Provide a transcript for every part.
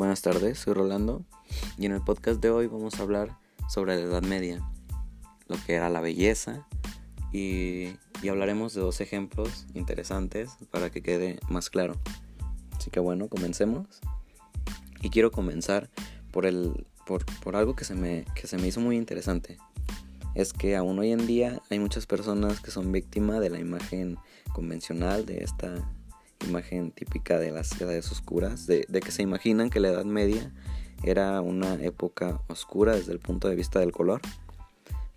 Buenas tardes, soy Rolando y en el podcast de hoy vamos a hablar sobre la Edad Media, lo que era la belleza y, hablaremos de dos ejemplos interesantes para que quede más claro. Así que bueno, comencemos. Y quiero comenzar por, el, por, por algo que se, me, que se me hizo muy interesante. Es que aún hoy en día hay muchas personas que son víctimas de la imagen convencional de esta imagen típica de las edades oscuras, de, que se imaginan que la Edad Media era una época oscura desde el punto de vista del color,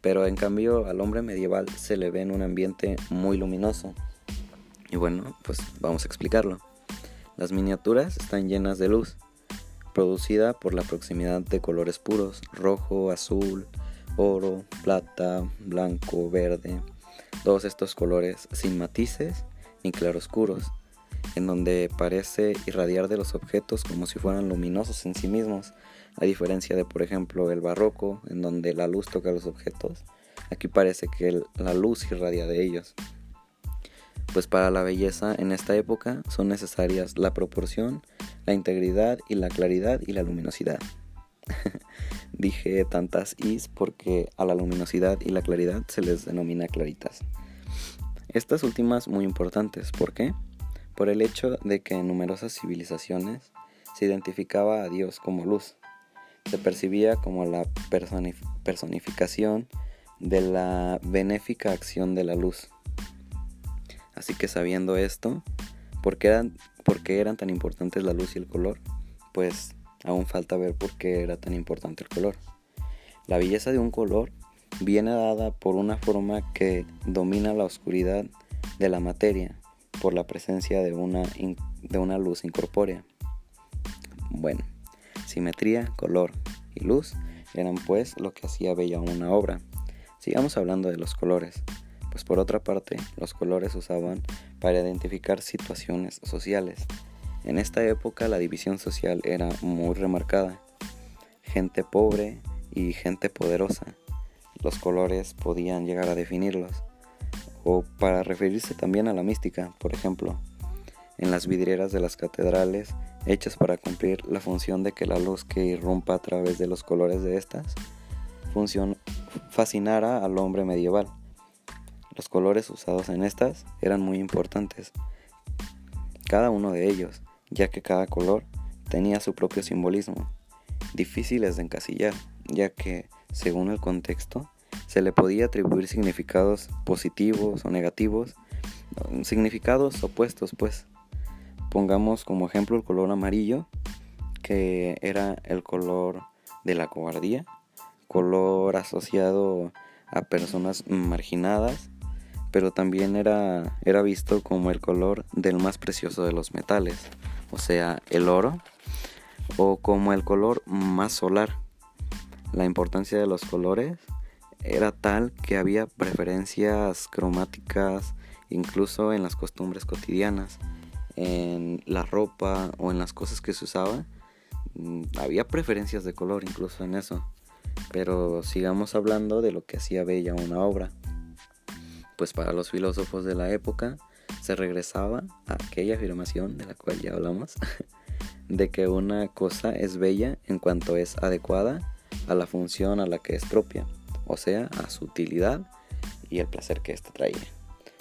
pero en cambio al hombre medieval se le ve en un ambiente muy luminoso. Y bueno, pues vamos a explicarlo. Las miniaturas están llenas de luz, producida por la proximidad de colores puros, rojo, azul, oro, plata, blanco, verde, todos estos colores sin matices ni claroscuros en donde parece irradiar de los objetos como si fueran luminosos en sí mismos, a diferencia de por ejemplo el barroco, en donde la luz toca los objetos, aquí parece que la luz irradia de ellos. Pues para la belleza en esta época son necesarias la proporción, la integridad y la claridad y la luminosidad. Dije tantas is porque a la luminosidad y la claridad se les denomina claritas. Estas últimas muy importantes, ¿por qué? Por el hecho de que en numerosas civilizaciones se identificaba a Dios como luz. Se percibía como la personificación de la benéfica acción de la luz. Así que sabiendo esto, ¿por qué eran, por qué eran tan importantes la luz y el color? Pues aún falta ver por qué era tan importante el color. La belleza de un color viene dada por una forma que domina la oscuridad de la materia por la presencia de una, de una luz incorpórea. Bueno, simetría, color y luz eran pues lo que hacía bella una obra. Sigamos hablando de los colores, pues por otra parte los colores usaban para identificar situaciones sociales. En esta época la división social era muy remarcada. Gente pobre y gente poderosa. Los colores podían llegar a definirlos o para referirse también a la mística, por ejemplo, en las vidrieras de las catedrales hechas para cumplir la función de que la luz que irrumpa a través de los colores de estas función fascinara al hombre medieval. Los colores usados en estas eran muy importantes, cada uno de ellos, ya que cada color tenía su propio simbolismo, difíciles de encasillar, ya que, según el contexto, se le podía atribuir significados positivos o negativos, significados opuestos pues. Pongamos como ejemplo el color amarillo, que era el color de la cobardía, color asociado a personas marginadas, pero también era, era visto como el color del más precioso de los metales, o sea, el oro, o como el color más solar. La importancia de los colores era tal que había preferencias cromáticas incluso en las costumbres cotidianas, en la ropa o en las cosas que se usaban. Mm, había preferencias de color incluso en eso. Pero sigamos hablando de lo que hacía bella una obra. Pues para los filósofos de la época se regresaba a aquella afirmación de la cual ya hablamos, de que una cosa es bella en cuanto es adecuada a la función a la que es propia o sea, a su utilidad y el placer que ésta traía.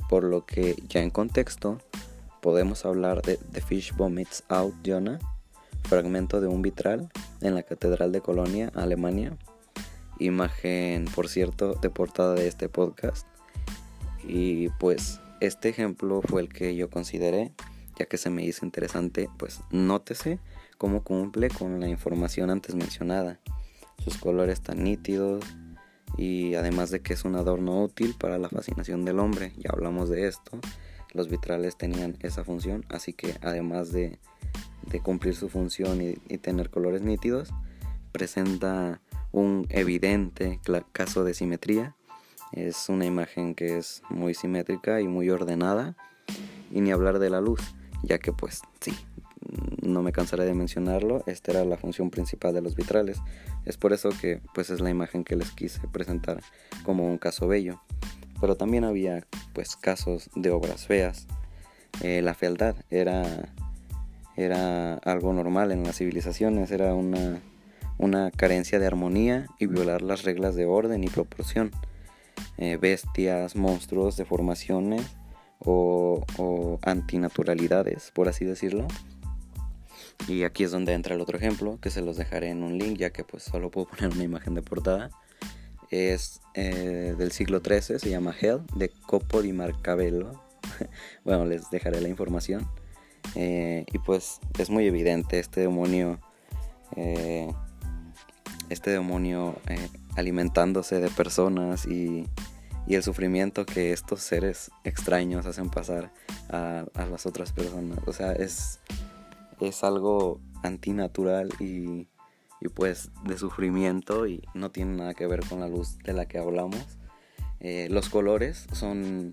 Por lo que ya en contexto podemos hablar de The Fish Vomits Out Jonah, fragmento de un vitral en la Catedral de Colonia, Alemania, imagen por cierto de portada de este podcast. Y pues este ejemplo fue el que yo consideré, ya que se me hizo interesante, pues nótese cómo cumple con la información antes mencionada. Sus colores tan nítidos, y además de que es un adorno útil para la fascinación del hombre, ya hablamos de esto, los vitrales tenían esa función, así que además de, cumplir su función y, y, tener colores nítidos, presenta un evidente caso de simetría, es una imagen que es muy simétrica y muy ordenada, y ni hablar de la luz, ya que pues sí, no me cansaré de mencionarlo, esta era la función principal de los vitrales. Es por eso que pues es la imagen que les quise presentar como un caso bello. Pero también había pues casos de obras feas. Eh, la fealdad era, era algo normal en las civilizaciones, era una, una carencia de armonía y violar las reglas de orden y proporción. Eh, bestias, monstruos, deformaciones o, o antinaturalidades, por así decirlo. Y aquí es donde entra el otro ejemplo, que se los dejaré en un link, ya que pues solo puedo poner una imagen de portada. Es eh, del siglo XIII, se llama Hell, de Copo di Marcabello. bueno, les dejaré la información. Eh, y pues es muy evidente este demonio, eh, este demonio alimentándose de personas y, y, el sufrimiento que estos seres extraños hacen pasar a, a las otras personas. O sea, es es algo antinatural y, y pues de sufrimiento y no tiene nada que ver con la luz de la que hablamos. Eh, los colores son,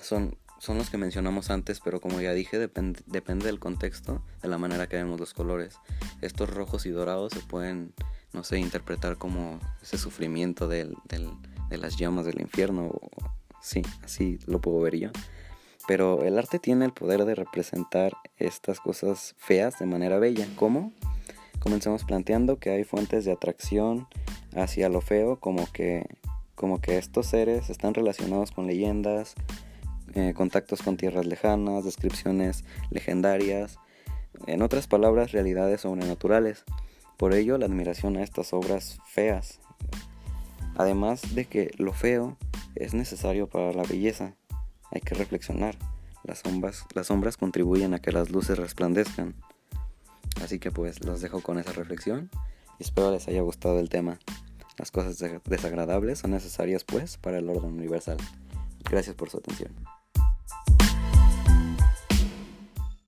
son, son los que mencionamos antes, pero como ya dije, depende, depende del contexto, de la manera que vemos los colores. Estos rojos y dorados se pueden, no sé, interpretar como ese sufrimiento del, del, de las llamas del infierno. Sí, así lo puedo ver yo. Pero el arte tiene el poder de representar estas cosas feas de manera bella. ¿Cómo? Comencemos planteando que hay fuentes de atracción hacia lo feo, como que, como que estos seres están relacionados con leyendas, eh, contactos con tierras lejanas, descripciones legendarias, en otras palabras, realidades sobrenaturales. Por ello, la admiración a estas obras feas. Además de que lo feo es necesario para la belleza hay que reflexionar. Las sombras, las sombras contribuyen a que las luces resplandezcan. Así que pues los dejo con esa reflexión y espero les haya gustado el tema. Las cosas desagradables son necesarias pues para el orden universal. Gracias por su atención.